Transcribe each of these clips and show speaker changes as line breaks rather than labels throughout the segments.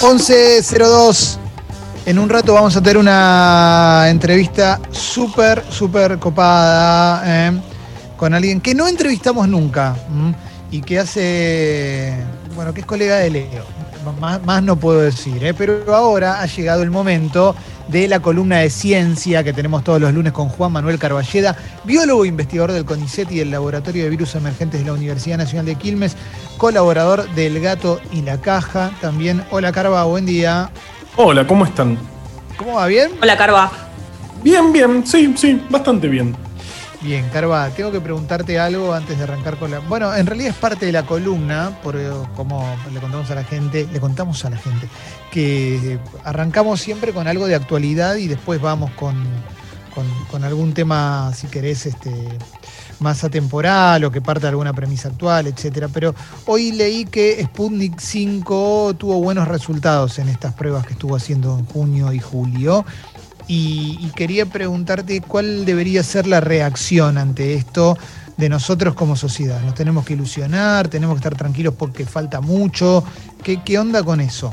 11.02. En un rato vamos a tener una entrevista súper, súper copada eh, con alguien que no entrevistamos nunca mm, y que hace, bueno, que es colega de Leo. Más, más no puedo decir, eh, pero ahora ha llegado el momento de la columna de ciencia que tenemos todos los lunes con Juan Manuel Carballeda, biólogo e investigador del CONICET y del Laboratorio de Virus Emergentes de la Universidad Nacional de Quilmes, colaborador del Gato y la Caja. También, hola Carva, buen día.
Hola, ¿cómo están?
¿Cómo va? ¿Bien?
Hola, Carva.
Bien, bien, sí, sí, bastante bien.
Bien, Carva, tengo que preguntarte algo antes de arrancar con la. Bueno, en realidad es parte de la columna, porque como le contamos a la gente, le contamos a la gente, que arrancamos siempre con algo de actualidad y después vamos con, con, con algún tema, si querés, este, más atemporal o que parte de alguna premisa actual, etcétera. Pero hoy leí que Sputnik 5 tuvo buenos resultados en estas pruebas que estuvo haciendo en junio y julio. Y, y quería preguntarte cuál debería ser la reacción ante esto de nosotros como sociedad. ¿Nos tenemos que ilusionar? ¿Tenemos que estar tranquilos porque falta mucho? ¿Qué, qué onda con eso?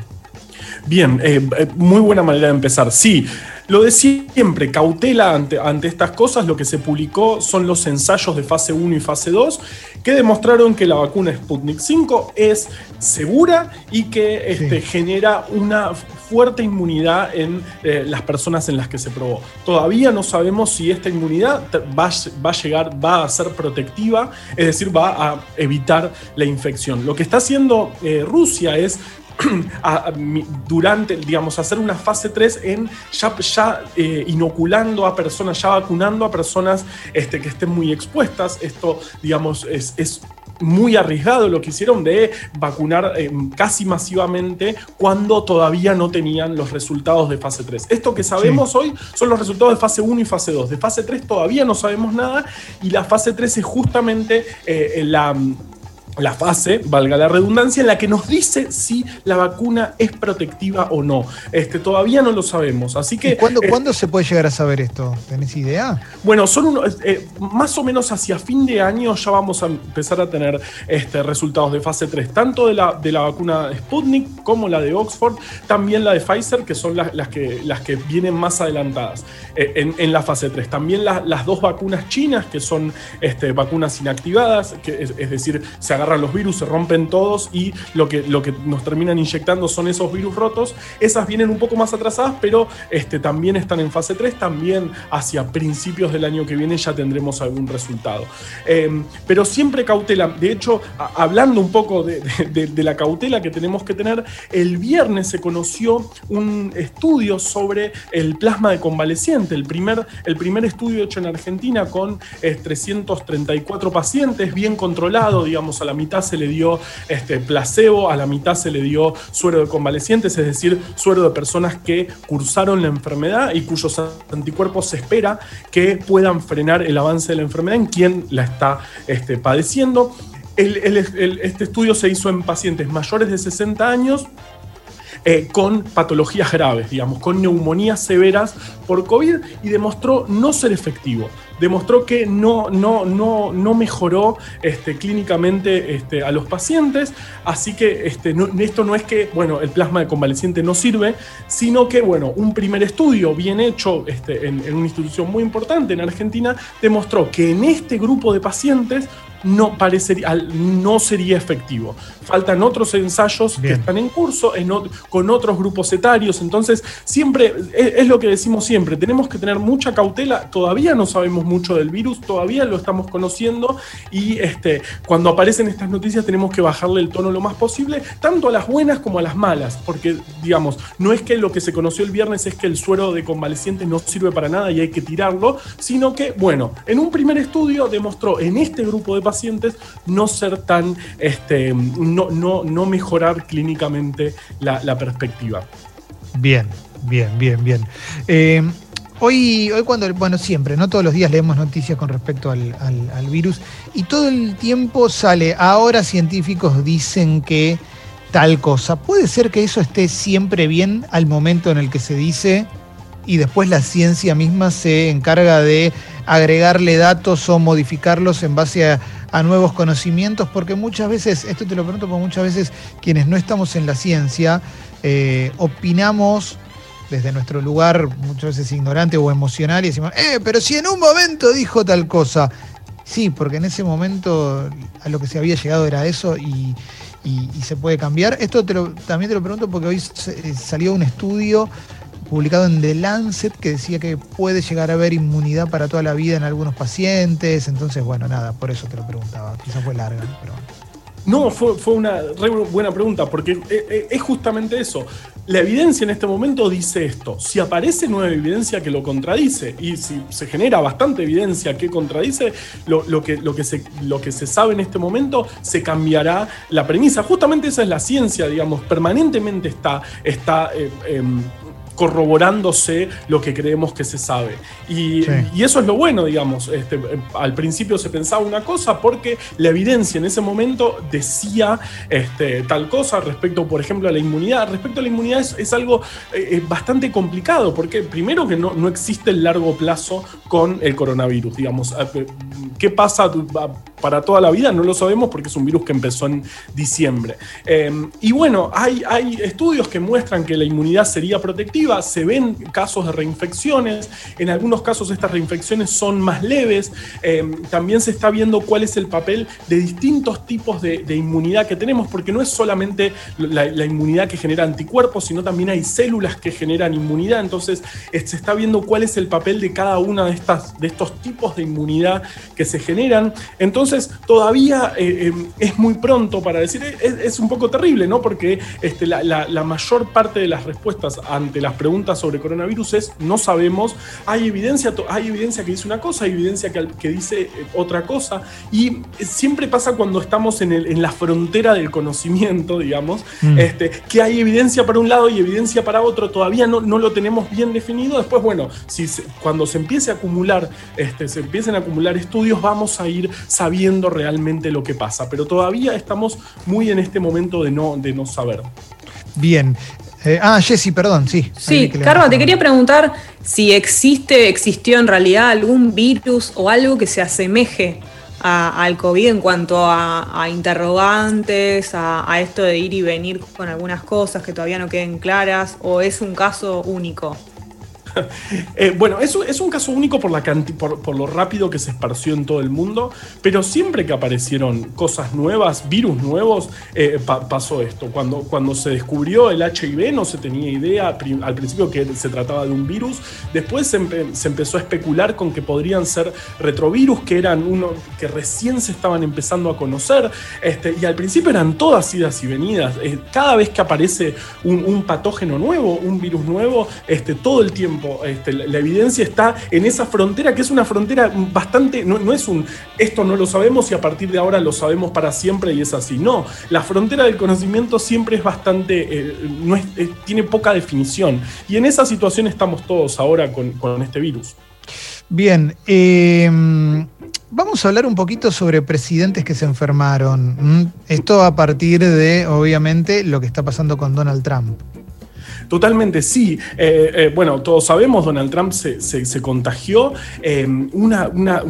Bien, eh, eh, muy buena manera de empezar. Sí, lo de siempre, cautela ante, ante, estas cosas. Lo que se publicó son los ensayos de fase 1 y fase 2 que demostraron que la vacuna Sputnik 5 es segura y que este, sí. genera una fuerte inmunidad en eh, las personas en las que se probó. Todavía no sabemos si esta inmunidad va, va, a llegar, va a ser protectiva, es decir, va a evitar la infección. Lo que está haciendo eh, Rusia es durante, digamos, hacer una fase 3 en ya, eh, inoculando a personas, ya vacunando a personas este, que estén muy expuestas. Esto, digamos, es muy arriesgado lo que hicieron de vacunar eh, casi masivamente cuando todavía no tenían los resultados de fase 3. Esto que sabemos sí. hoy son los resultados de fase 1 y fase 2. De fase 3 todavía no sabemos nada y la fase 3 es justamente eh, la la fase, valga la redundancia, en la que nos dice si la vacuna es protectiva o no. Este, todavía no lo sabemos. Así que.
¿Cuándo, eh, ¿Cuándo, se puede llegar a saber esto? ¿Tenés idea?
Bueno, son unos, eh, más o menos hacia fin de año ya vamos a empezar a tener este, resultados de fase 3, tanto de la, de la vacuna Sputnik como la de Oxford, también la de Pfizer, que son las, las, que, las que vienen más adelantadas eh, en, en, la fase 3. También la, las dos vacunas chinas, que son este, vacunas inactivadas, que es, es decir, se agarran los virus, se rompen todos y lo que, lo que nos terminan inyectando son esos virus rotos. Esas vienen un poco más atrasadas, pero este, también están en fase 3, también hacia principios del año que viene ya tendremos algún resultado. Eh, pero siempre cautela, de hecho, hablando un poco de, la cautela que tenemos que tener, el viernes se conoció un estudio sobre el plasma de convaleciente, el primer, el primer estudio hecho en Argentina con eh, 334 pacientes, bien controlado, digamos, a la mitad se le dio este, placebo, a la mitad se le dio suero de convalecientes, es decir, suero de personas que cursaron la enfermedad y cuyos anticuerpos se espera que puedan frenar el avance de la enfermedad en quien la está este, padeciendo. El, este estudio se hizo en pacientes mayores de 60 años eh, con patologías graves, digamos, con neumonías severas por COVID y demostró no ser efectivo. Demostró que no, no, no, no mejoró este, clínicamente este, a los pacientes, así que este, esto no es que, bueno, el plasma de convaleciente no sirve, sino que, bueno, un primer estudio bien hecho en una institución muy importante en Argentina demostró que en este grupo de pacientes no, parecería, no sería efectivo. Faltan otros ensayos Bien. que están en curso en, con otros grupos etarios, entonces siempre, es, es, lo que decimos siempre, tenemos que tener mucha cautela, todavía no sabemos mucho del virus, todavía lo estamos conociendo y este, cuando aparecen estas noticias tenemos que bajarle el tono lo más posible, tanto a las buenas como a las malas, porque digamos, no es que lo que se conoció el viernes es que el suero de convalecientes no sirve para nada y hay que tirarlo, sino que, bueno, en un primer estudio demostró en este grupo de pacientes no ser tan, este, no, no, no mejorar clínicamente la, perspectiva.
Bien, bien, bien, bien. Eh, hoy, hoy cuando, bueno, siempre, no todos los días leemos noticias con respecto al, al, al virus y todo el tiempo sale, ahora científicos dicen que tal cosa. ¿Puede ser que eso esté siempre bien al momento en el que se dice y después la ciencia misma se encarga de agregarle datos o modificarlos en base a, a nuevos conocimientos, porque muchas veces, esto te lo pregunto porque muchas veces quienes no estamos en la ciencia, eh, opinamos desde nuestro lugar muchas veces ignorante o emocional y decimos, eh, pero si en un momento dijo tal cosa. Sí, porque en ese momento a lo que se había llegado era eso y, se puede cambiar. Esto también te lo pregunto porque hoy eh, salió un estudio publicado en The Lancet que decía que puede llegar a haber inmunidad para toda la vida en algunos pacientes. Entonces, bueno, nada, por eso te lo preguntaba. Quizás fue larga, pero...
No, fue, una buena pregunta, porque eh, eh, es justamente eso. La evidencia en este momento dice esto. Si aparece nueva evidencia que lo contradice, y si se genera bastante evidencia que contradice lo, que, lo, que, se, lo que se sabe en este momento, se cambiará la premisa. Justamente esa es la ciencia, digamos, permanentemente está, está eh, em, corroborándose lo que creemos que se sabe. Y, eso es lo bueno, digamos. Este, al principio se pensaba una cosa porque la evidencia en ese momento decía este, tal cosa respecto, por ejemplo, a la inmunidad. Respecto a la inmunidad es, algo eh, bastante complicado porque primero que no, no existe el largo plazo con el coronavirus, digamos. Eh, ¿Qué pasa para toda la vida? No lo sabemos porque es un virus que empezó en diciembre. Eh, y bueno, hay, hay estudios que muestran que la inmunidad sería protectiva se ven casos de reinfecciones, en algunos casos estas reinfecciones son más leves, eh, también se está viendo cuál es el papel de distintos tipos de, inmunidad que tenemos, porque no es solamente la, inmunidad que genera anticuerpos, sino también hay células que generan inmunidad, entonces se está viendo cuál es el papel de cada una de, estas, de estos tipos de inmunidad que se generan, entonces todavía eh, es muy pronto para decir, es, un poco terrible, ¿no? Porque este, la, la mayor parte de las respuestas ante las preguntas sobre coronavirus es no sabemos, hay evidencia, hay evidencia que dice una cosa, hay evidencia que, que dice eh, otra cosa, y siempre pasa cuando estamos en, el, en la frontera del conocimiento, digamos, mm. este, que hay evidencia para un lado y evidencia para otro, todavía no, no lo tenemos bien definido, después, bueno, si cuando se empiece a acumular, este, se empiecen a acumular estudios, vamos a ir sabiendo realmente lo que pasa, pero todavía estamos muy en este momento de no, de no saber.
Bien, eh, ah, Jessy, perdón, sí.
Sí, Carlos, te quería preguntar si existe, existió en realidad algún virus o algo que se asemeje al COVID en cuanto a, interrogantes, a, esto de ir y venir con algunas cosas que todavía no queden claras, o es un caso único.
Eh, bueno, es, es, un caso único por, lo rápido que se esparció en todo el mundo, pero siempre que aparecieron cosas nuevas, virus nuevos, eh, pasó esto. Cuando, se descubrió el HIV no se tenía idea al principio que se trataba de un virus, después se, empezó a especular con que podrían ser retrovirus, que eran uno que recién se estaban empezando a conocer, este, y al principio eran todas idas y venidas. Eh, cada vez que aparece un, un patógeno nuevo, un virus nuevo, este, todo el tiempo este, la, evidencia está en esa frontera, que es una frontera bastante, no, es un, esto no lo sabemos y a partir de ahora lo sabemos para siempre y es así. No, la frontera del conocimiento siempre es bastante, eh, no es, tiene poca definición. Y en esa situación estamos todos ahora con, este virus.
Bien, em, vamos a hablar un poquito sobre presidentes que se enfermaron. Esto a partir de, obviamente, lo que está pasando con Donald Trump.
Totalmente sí. Eh, eh, bueno, todos sabemos, Donald Trump se, contagió. Eh, una, una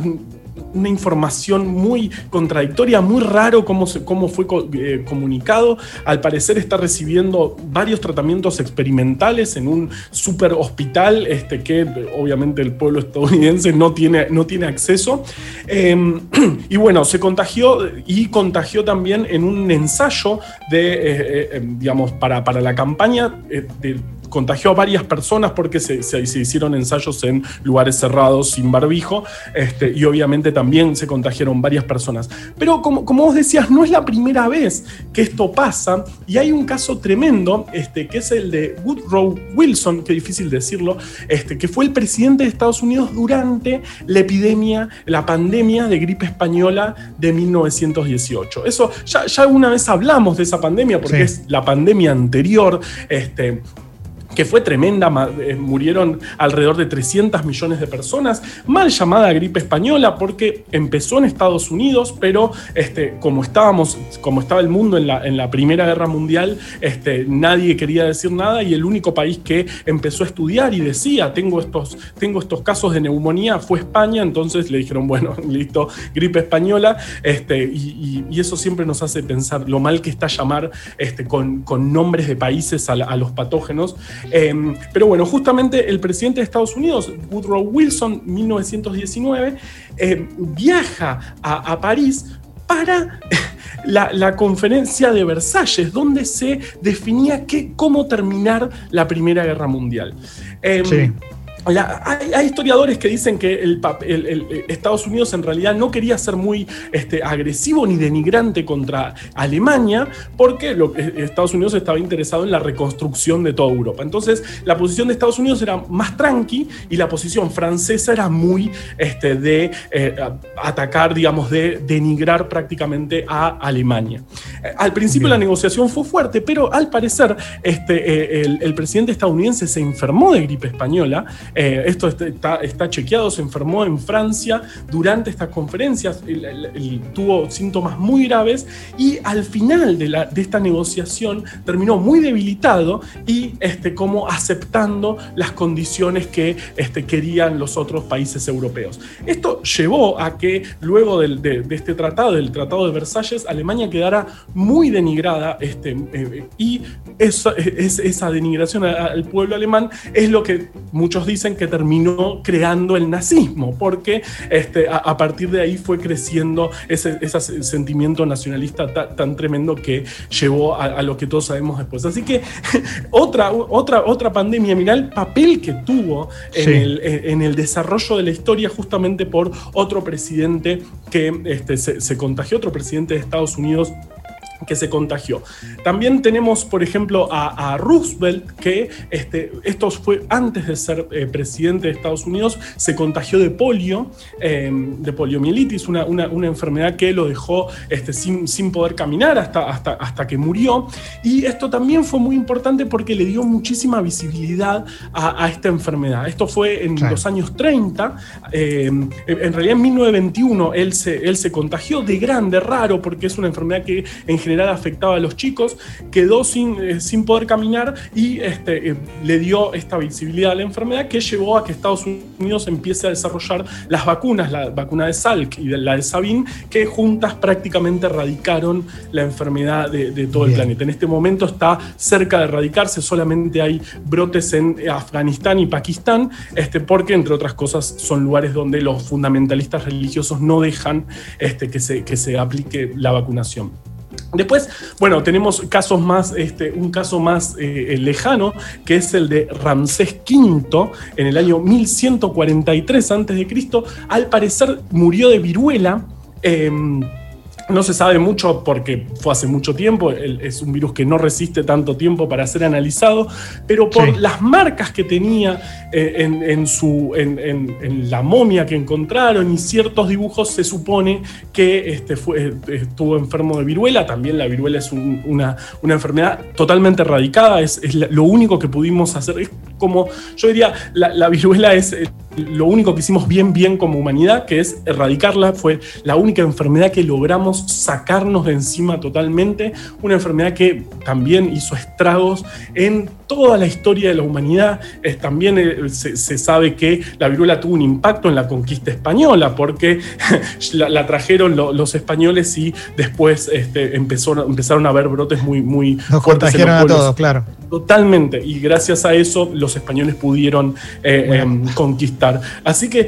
una información muy contradictoria, muy raro cómo, cómo fue eh, comunicado. Al parecer está recibiendo varios tratamientos experimentales en un super hospital este, que obviamente el pueblo estadounidense no tiene, no tiene acceso. Em, y bueno, se contagió y contagió también en un ensayo de, eh, eh, digamos, para, para la campaña de contagió a varias personas porque se, hicieron ensayos en lugares cerrados sin barbijo este, y obviamente también se contagiaron varias personas. Pero como, como, vos decías, no es la primera vez que esto pasa y hay un caso tremendo este, que es el de Woodrow Wilson, que difícil decirlo, este, que fue el presidente de Estados Unidos durante la epidemia, la pandemia de gripe española de 1918. Eso ya, ya una vez hablamos de esa pandemia porque es la pandemia anterior. Este, que fue tremenda, eh, murieron alrededor de 300 millones de personas, mal llamada gripe española porque empezó en Estados Unidos, pero este, como estábamos, como estaba el mundo en la, en la Primera Guerra Mundial, este, nadie quería decir nada y el único país que empezó a estudiar y decía, tengo estos, tengo estos casos de neumonía, fue España, entonces le dijeron, bueno, listo, gripe española, este, y, eso siempre nos hace pensar lo mal que está llamar este, con, con nombres de países a, a los patógenos. Em, pero bueno, justamente el presidente de Estados Unidos, Woodrow Wilson, 1919, em, viaja a, París para la, conferencia de Versalles, donde se definía cómo terminar la Primera Guerra Mundial. Em, sí hay, historiadores que dicen que el, Estados Unidos en realidad no quería ser muy este, agresivo ni denigrante contra Alemania, porque eh, Estados Unidos estaba interesado en la reconstrucción de toda Europa. Entonces, la posición de Estados Unidos era más tranqui y la posición francesa era muy este, de eh, atacar, digamos, de denigrar prácticamente a Alemania. Eh, al principio la negociación fue fuerte, pero al parecer este, el presidente estadounidense se enfermó de gripe española eh, esto está, está, chequeado, se enfermó en Francia durante estas conferencias, tuvo síntomas muy graves y al final de, la, de, esta negociación terminó muy debilitado y este, como aceptando las condiciones que este, querían los otros países europeos. Esto llevó a que luego de, este tratado, del Tratado de Versalles, Alemania quedara muy denigrada este, eh, y esa, esa denigración al pueblo alemán es lo que muchos dicen que terminó creando el nazismo, porque este, a, partir de ahí fue creciendo ese, sentimiento nacionalista tan, tremendo que llevó a, lo que todos sabemos después. Así que otra, otra, otra pandemia, mirá el papel que tuvo en, el, en, el, desarrollo de la historia justamente por otro presidente que este, se, se contagió, otro presidente de Estados Unidos que se contagió. También tenemos, por ejemplo, a, Roosevelt, que este, esto fue antes de ser eh, presidente de Estados Unidos, se contagió de polio, em, de poliomielitis, una, una, enfermedad que lo dejó este, sin, sin, poder caminar hasta, hasta, hasta que murió. Y esto también fue muy importante porque le dio muchísima visibilidad a, esta enfermedad. Esto fue en los años 30, em, en realidad en 1921 él se, él se contagió de grande, raro, porque es una enfermedad que en general afectaba a los chicos, quedó sin, eh, sin poder caminar y este, eh, le dio esta visibilidad a la enfermedad que llevó a que Estados Unidos empiece a desarrollar las vacunas, la vacuna de Salk y la de Sabin, que juntas prácticamente erradicaron la enfermedad de, todo el planeta. En este momento está cerca de erradicarse, solamente hay brotes en Afganistán y Pakistán, este, porque entre otras cosas son lugares donde los fundamentalistas religiosos no dejan este, que, se, que se aplique la vacunación. Después, bueno, tenemos casos más, este, un caso más eh, lejano, que es el de Ramsés V en el año 1143 a.C. Al parecer murió de viruela. Em, no se sabe mucho porque fue hace mucho tiempo, es un virus que no resiste tanto tiempo para ser analizado, pero por las marcas que tenía eh, en, su, en, la momia que encontraron y ciertos dibujos, se supone que este fue, estuvo enfermo de viruela. También la viruela es una, una, enfermedad totalmente erradicada, es, lo único que pudimos hacer. Es como, yo diría, la, la viruela es lo único que hicimos bien, bien como humanidad, que es erradicarla. Fue la única enfermedad que logramos sacarnos de encima totalmente. Una enfermedad que también hizo estragos en toda la historia de la humanidad. también eh, se, sabe que la viruela tuvo un impacto en la conquista española, porque la, trajeron los españoles y después este, empezaron a haber brotes muy, muy
Nos fuertes. Contagiaron a todos, claro.
Totalmente, y gracias a eso los españoles pudieron eh, em, conquistar. Así que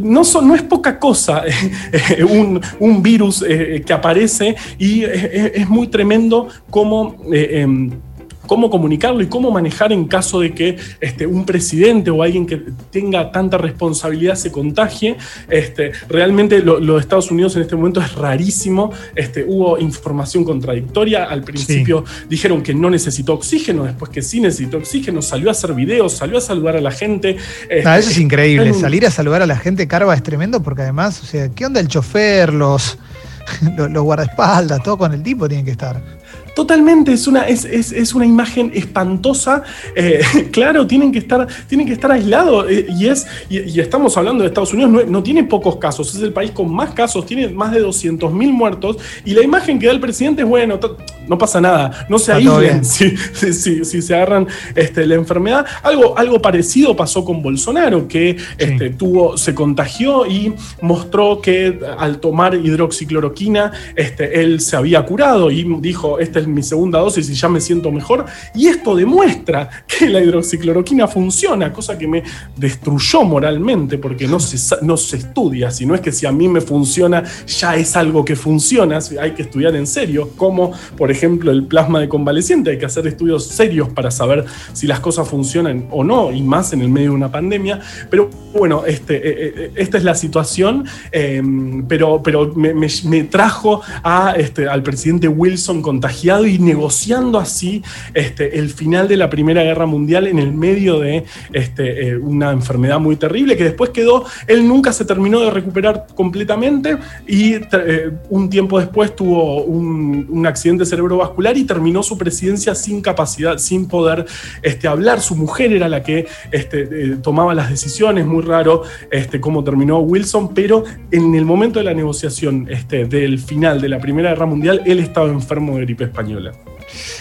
no, no es poca cosa eh, un, virus que aparece y es, muy tremendo como em, cómo comunicarlo y cómo manejar en caso de que este, un presidente o alguien que tenga tanta responsabilidad se contagie. Este, realmente lo Estados Unidos en este momento es rarísimo. Este, hubo información contradictoria. Al principio dijeron que no necesitó oxígeno, después que sí necesitó oxígeno, salió a hacer videos, salió a saludar a la gente.
eso es increíble. Salir a saludar a la gente, Carva, es tremendo porque además, o sea, ¿qué onda el chofer, los, los, los guardaespaldas, todo con el tipo tienen que estar?
Totalmente, es una, es, es, es una imagen espantosa. Eh, claro, tienen que estar, tienen que estar aislados. eh, y, es, y, y estamos hablando de Estados Unidos, no, no tiene pocos casos, es el país con más casos, tiene más de 200.000 muertos. Y la imagen que da el presidente es bueno, no pasa nada, no se aíslen si, si- si- si se agarran este, la enfermedad. Algo, algo parecido pasó con Bolsonaro, que este, tuvo, se contagió y mostró que al tomar hidroxicloroquina, este, él se había curado y dijo, esta es mi segunda dosis y ya me siento mejor. Y esto demuestra que la hidroxicloroquina funciona, cosa que me destruyó moralmente porque no se, no se estudia, si no es que si a mí me funciona, ya es algo que funciona, hay que estudiar en serio, como por ejemplo el plasma de convaleciente, hay que hacer estudios serios para saber si las cosas funcionan o no, y más en el medio de una pandemia. Pero bueno, este, eh, eh, esta es la situación, eh, pero, me, trajo este, al presidente Wilson contagiado y negociando así este, el final de la Primera Guerra Mundial en el medio de eh, una enfermedad muy terrible que después quedó, él nunca se terminó de recuperar completamente y eh, un tiempo después tuvo un, un accidente cerebrovascular y terminó su presidencia sin capacidad, sin poder hablar. Su mujer era la que eh, tomaba las decisiones, muy raro este, cómo terminó Wilson, pero en el momento de la negociación este, del final de la Primera Guerra Mundial, él estaba enfermo de gripe española.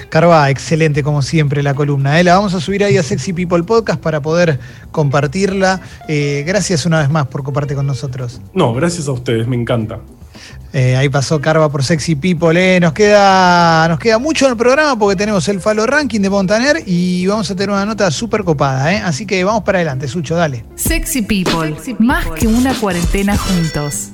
Carva, excelente como siempre la columna. ¿eh? La vamos a subir ahí a Sexy People Podcast para poder compartirla. Eh, gracias una vez más por compartir con nosotros.
No, gracias a ustedes, me encanta.
Eh, ahí pasó Carva por Sexy People. eh. Nos, queda, nos queda mucho en el programa porque tenemos el Falo Ranking de Montaner y vamos a tener una nota súper copada. ¿eh? Así que vamos para adelante, Sucho, dale.
Sexy People, más que una cuarentena juntos.